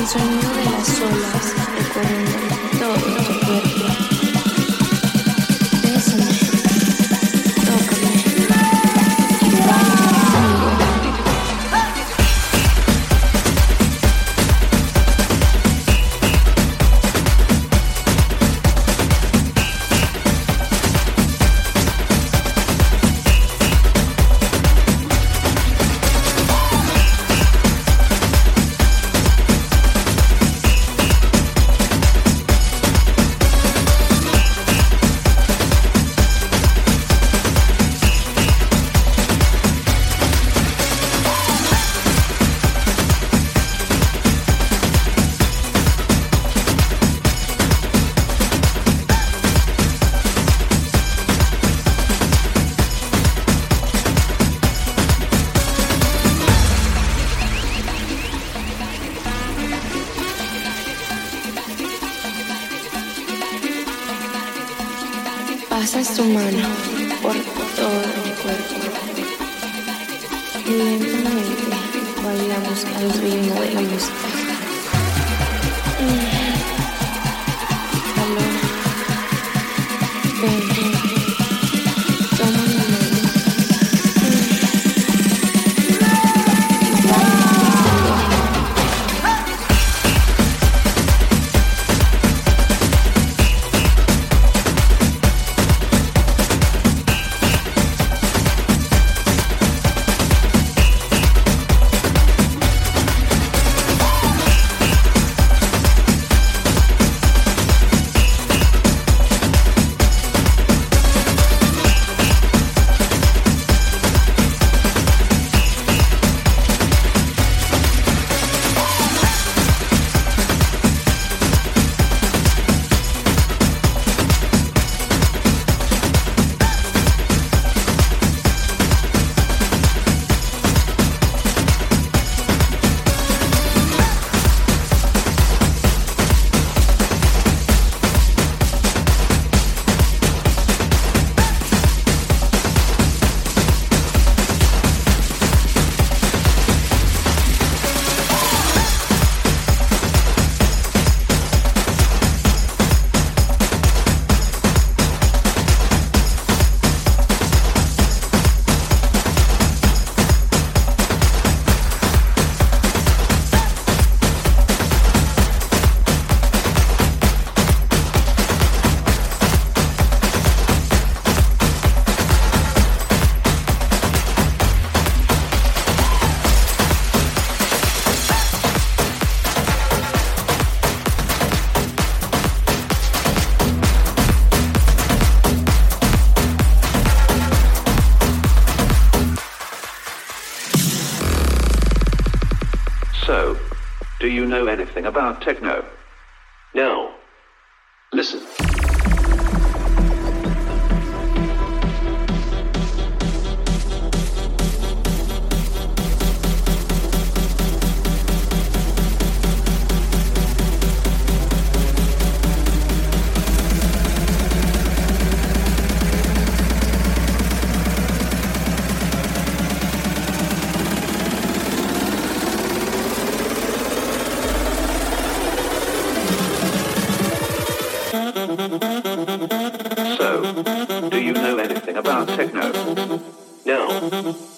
El sonido de las olas recorriendo todo tu cuerpo. something about techno. Mm-hmm.